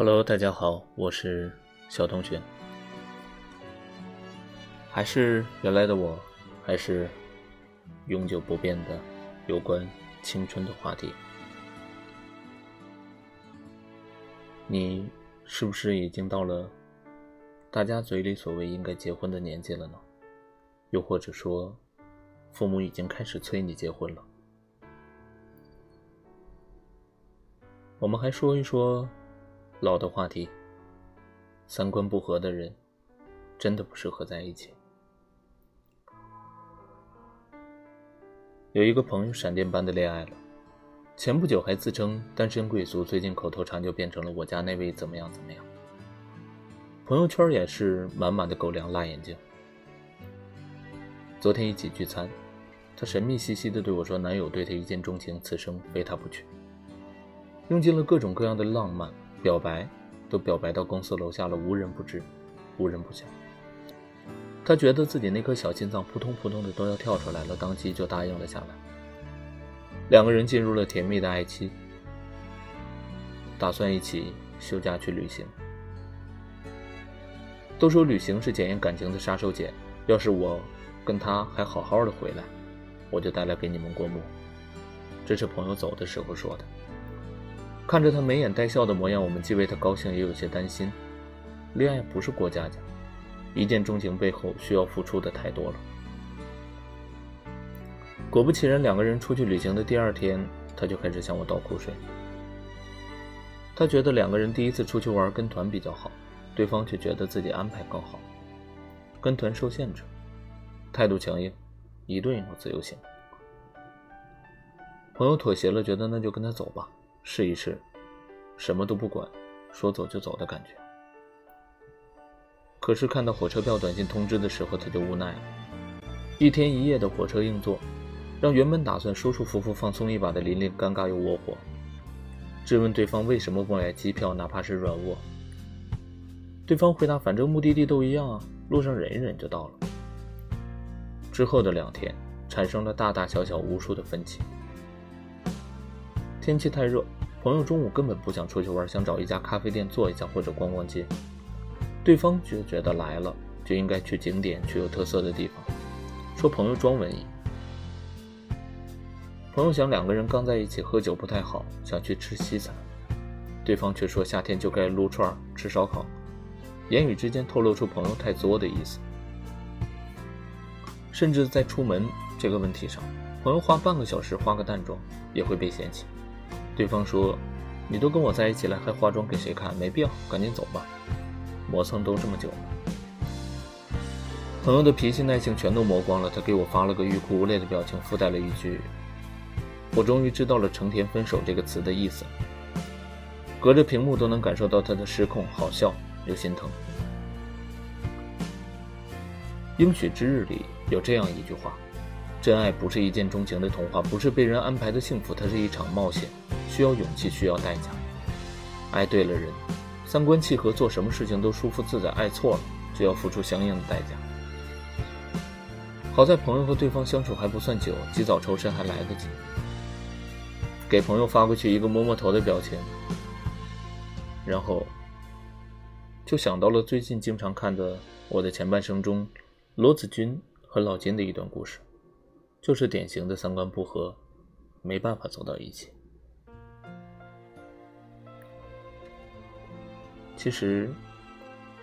Hello，大家好，我是小同学，还是原来的我，还是永久不变的有关青春的话题。你是不是已经到了大家嘴里所谓应该结婚的年纪了呢？又或者说，父母已经开始催你结婚了？我们还说一说老的话题。三观不合的人，真的不适合在一起。有一个朋友闪电般的恋爱了，前不久还自称单身贵族，最近口头禅就变成了“我家那位怎么样怎么样”。朋友圈也是满满的狗粮、辣眼睛。昨天一起聚餐，她神秘兮兮的对我说：“男友对她一见钟情，此生非她不娶。”用尽了各种各样的浪漫表白，都表白到公司楼下了，无人不知，无人不晓。他觉得自己那颗小心脏扑通扑通的都要跳出来了，当即就答应了下来。两个人进入了甜蜜的爱期，打算一起休假去旅行。都说旅行是检验感情的杀手锏，要是我跟他还好好的回来，我就带来给你们过目。这是朋友走的时候说的。看着他眉眼带笑的模样，我们既为他高兴，也有些担心。恋爱不是过家家，一见钟情背后需要付出的太多了。果不其然，两个人出去旅行的第二天，他就开始向我倒苦水。他觉得两个人第一次出去玩跟团比较好，对方却觉得自己安排更好。跟团受限制，态度强硬，一顿一诺自由行。朋友妥协了，觉得那就跟他走吧。试一试，什么都不管，说走就走的感觉。可是看到火车票短信通知的时候，他就无奈了。一天一夜的火车硬座，让原本打算舒舒服服放松一把的琳琳尴尬又窝火，质问对方为什么不买机票，哪怕是软卧。对方回答：“反正目的地都一样啊，路上忍一忍就到了。”之后的两天，产生了大大小小无数的分歧。天气太热，朋友中午根本不想出去玩，想找一家咖啡店坐一下或者逛逛街。对方就觉得来了就应该去景点，去有特色的地方，说朋友装文艺。朋友想两个人刚在一起喝酒不太好，想去吃西餐，对方却说夏天就该撸串吃烧烤，言语之间透露出朋友太作的意思。甚至在出门这个问题上，朋友花半个小时化个淡妆也会被嫌弃。对方说：“你都跟我在一起了，还化妆给谁看？没必要，赶紧走吧。磨蹭都这么久了。”朋友的脾气耐性全都磨光了，他给我发了个欲哭无泪的表情，附带了一句：“我终于知道了‘成天分手’这个词的意思。”隔着屏幕都能感受到他的失控，好笑又心疼。《应许之日》里有这样一句话：“真爱不是一见钟情的童话，不是被人安排的幸福，它是一场冒险。”需要勇气，需要代价。爱对了人，三观契合，做什么事情都舒服自在；爱错了，就要付出相应的代价。好在朋友和对方相处还不算久，及早抽身还来得及。给朋友发过去一个摸摸头的表情，然后就想到了最近经常看的《我的前半生》中，罗子君和老金的一段故事，就是典型的三观不合，没办法走到一起。其实，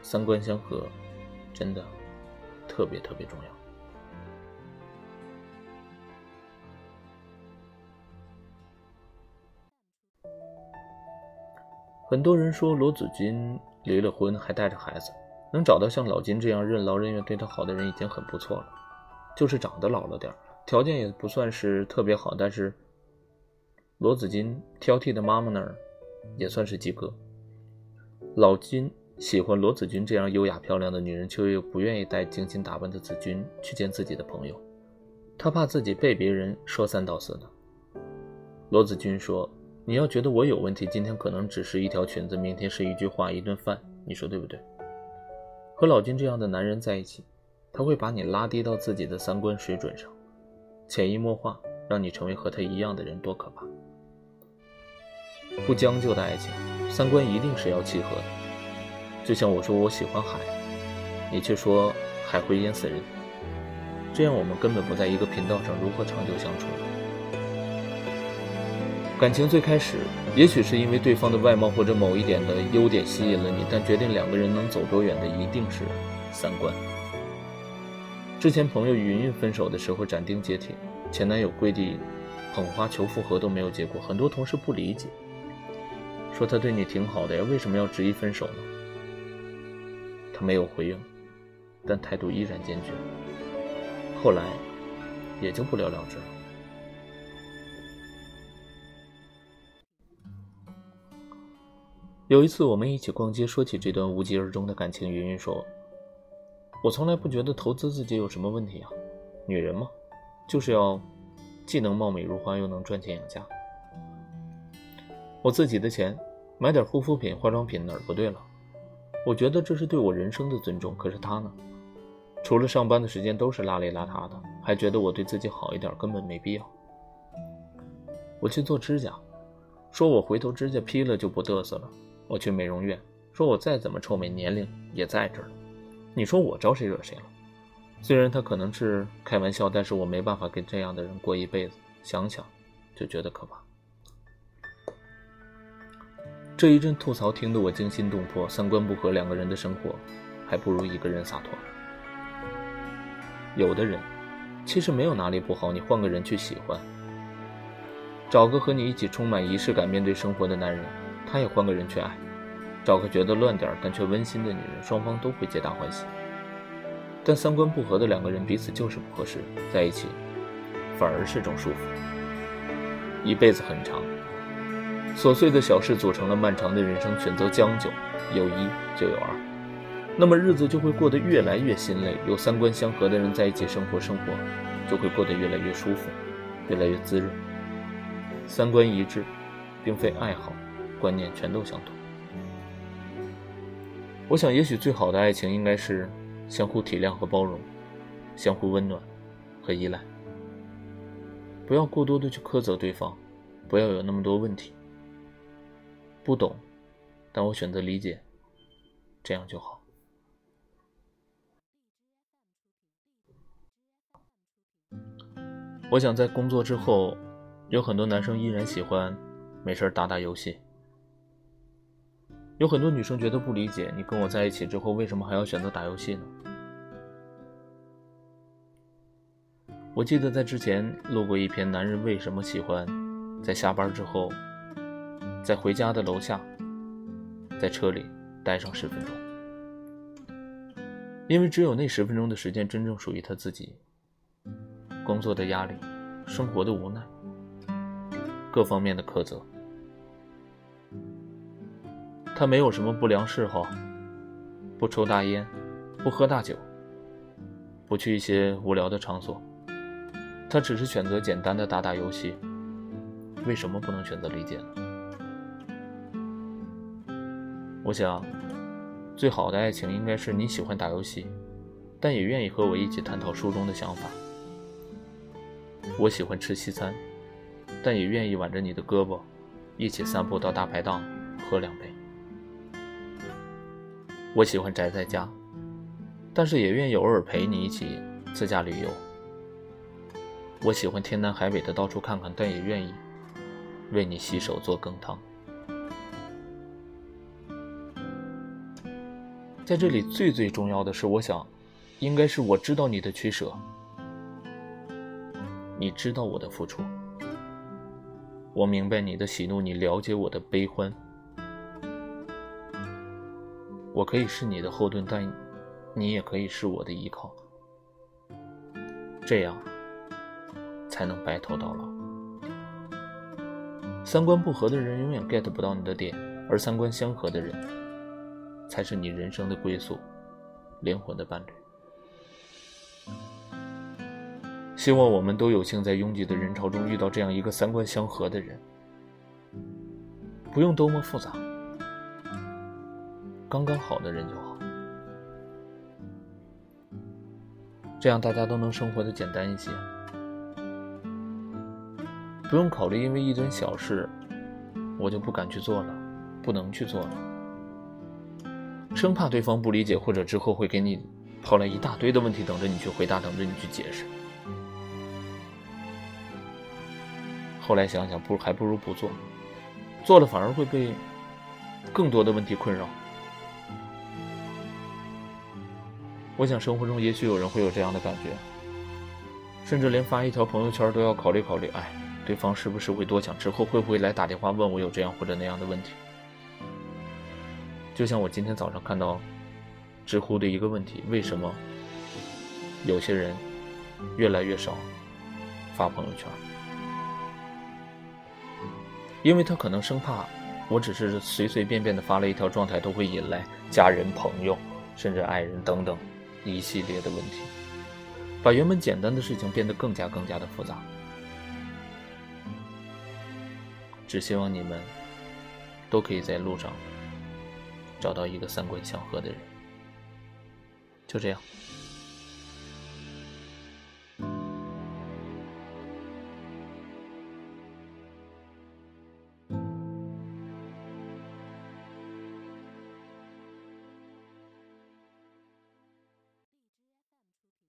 三观相合，真的特别特别重要。很多人说罗子君离了婚还带着孩子，能找到像老金这样任劳任怨、对他好的人已经很不错了。就是长得老了点条件也不算是特别好，但是罗子君挑剔的妈妈那儿也算是及格。老金喜欢罗子君这样优雅漂亮的女人，却又不愿意带精心打扮的子君去见自己的朋友，他怕自己被别人说三道四呢。罗子君说：“你要觉得我有问题，今天可能只是一条裙子，明天是一句话、一顿饭，你说对不对？”和老金这样的男人在一起，他会把你拉低到自己的三观水准上，潜移默化让你成为和他一样的人，多可怕！不将就的爱情。三观一定是要契合的。就像我说我喜欢海，你却说海会淹死人，这样我们根本不在一个频道上，如何长久相处？感情最开始，也许是因为对方的外貌或者某一点的优点吸引了你，但决定两个人能走多远的一定是三观。之前朋友云云分手的时候斩钉截铁，前男友跪地捧花求复合都没有结果，很多同事不理解，说他对你挺好的呀，为什么要执意分手呢？他没有回应，但态度依然坚决。后来，也就不了了之了。有一次我们一起逛街，说起这段无疾而终的感情，云云说。我从来不觉得投资自己有什么问题啊，女人嘛，就是要既能貌美如花，又能赚钱养家。我自己的钱买点护肤品、化妆品哪儿不对了？我觉得这是对我人生的尊重。可是他呢，除了上班的时间都是邋里邋遢的，还觉得我对自己好一点根本没必要。我去做指甲，说我回头指甲劈了就不嘚瑟了。我去美容院，说我再怎么臭美，年龄也在这儿。你说我招谁惹谁了？虽然他可能是开玩笑，但是我没办法跟这样的人过一辈子，想想就觉得可怕。这一阵吐槽听得我惊心动魄，三观不合，两个人的生活还不如一个人洒脱。有的人其实没有哪里不好，你换个人去喜欢，找个和你一起充满仪式感面对生活的男人，他也换个人去爱。找个觉得乱点但却温馨的女人，双方都会皆大欢喜。但三观不合的两个人彼此就是不合适，在一起反而是种束缚。一辈子很长，琐碎的小事组成了漫长的人生。选择将就，有一就有二，那么日子就会过得越来越心累。有三观相合的人在一起生活，生活就会过得越来越舒服，越来越滋润。三观一致，并非爱好、观念全都相同。我想，也许最好的爱情应该是相互体谅和包容，相互温暖和依赖。不要过多的去苛责对方，不要有那么多问题。不懂，但我选择理解，这样就好。我想在工作之后，有很多男生依然喜欢没事打打游戏。有很多女生觉得不理解，你跟我在一起之后，为什么还要选择打游戏呢？我记得在之前录过一篇，男人为什么喜欢在下班之后，在回家的楼下，在车里待上十分钟，因为只有那十分钟的时间真正属于他自己。工作的压力，生活的无奈，各方面的苛责。他没有什么不良嗜好，不抽大烟，不喝大酒，不去一些无聊的场所，他只是选择简单的打打游戏。为什么不能选择理解呢？我想，最好的爱情应该是你喜欢打游戏，但也愿意和我一起探讨书中的想法。我喜欢吃西餐，但也愿意挽着你的胳膊，一起散步到大排档喝两杯。我喜欢宅在家，但是也愿意偶尔陪你一起自驾旅游。我喜欢天南海北的到处看看，但也愿意为你洗手做羹汤。在这里最最重要的是，我想，应该是我知道你的取舍，你知道我的付出，我明白你的喜怒，你了解我的悲欢。我可以是你的后盾，但你也可以是我的依靠，这样才能白头到老。三观不合的人永远 get 不到你的点，而三观相合的人才是你人生的归宿，灵魂的伴侣。希望我们都有幸在拥挤的人潮中遇到这样一个三观相合的人，不用多么复杂。刚刚好的人就好，这样大家都能生活的简单一些，不用考虑因为一点小事我就不敢去做了，不能去做了，生怕对方不理解，或者之后会给你抛来一大堆的问题等着你去回答，等着你去解释。后来想想，不还不如不做，做了反而会被更多的问题困扰。我想生活中也许有人会有这样的感觉，甚至连发一条朋友圈都要考虑考虑，哎，对方是不是会多想，之后会不会来打电话问我有这样或者那样的问题？就像我今天早上看到知乎的一个问题：为什么有些人越来越少发朋友圈？因为他可能生怕我只是随随便便的发了一条状态，都会引来家人、朋友，甚至爱人等等。一系列的问题，把原本简单的事情变得更加更加的复杂。只希望你们都可以在路上找到一个三观相合的人。就这样。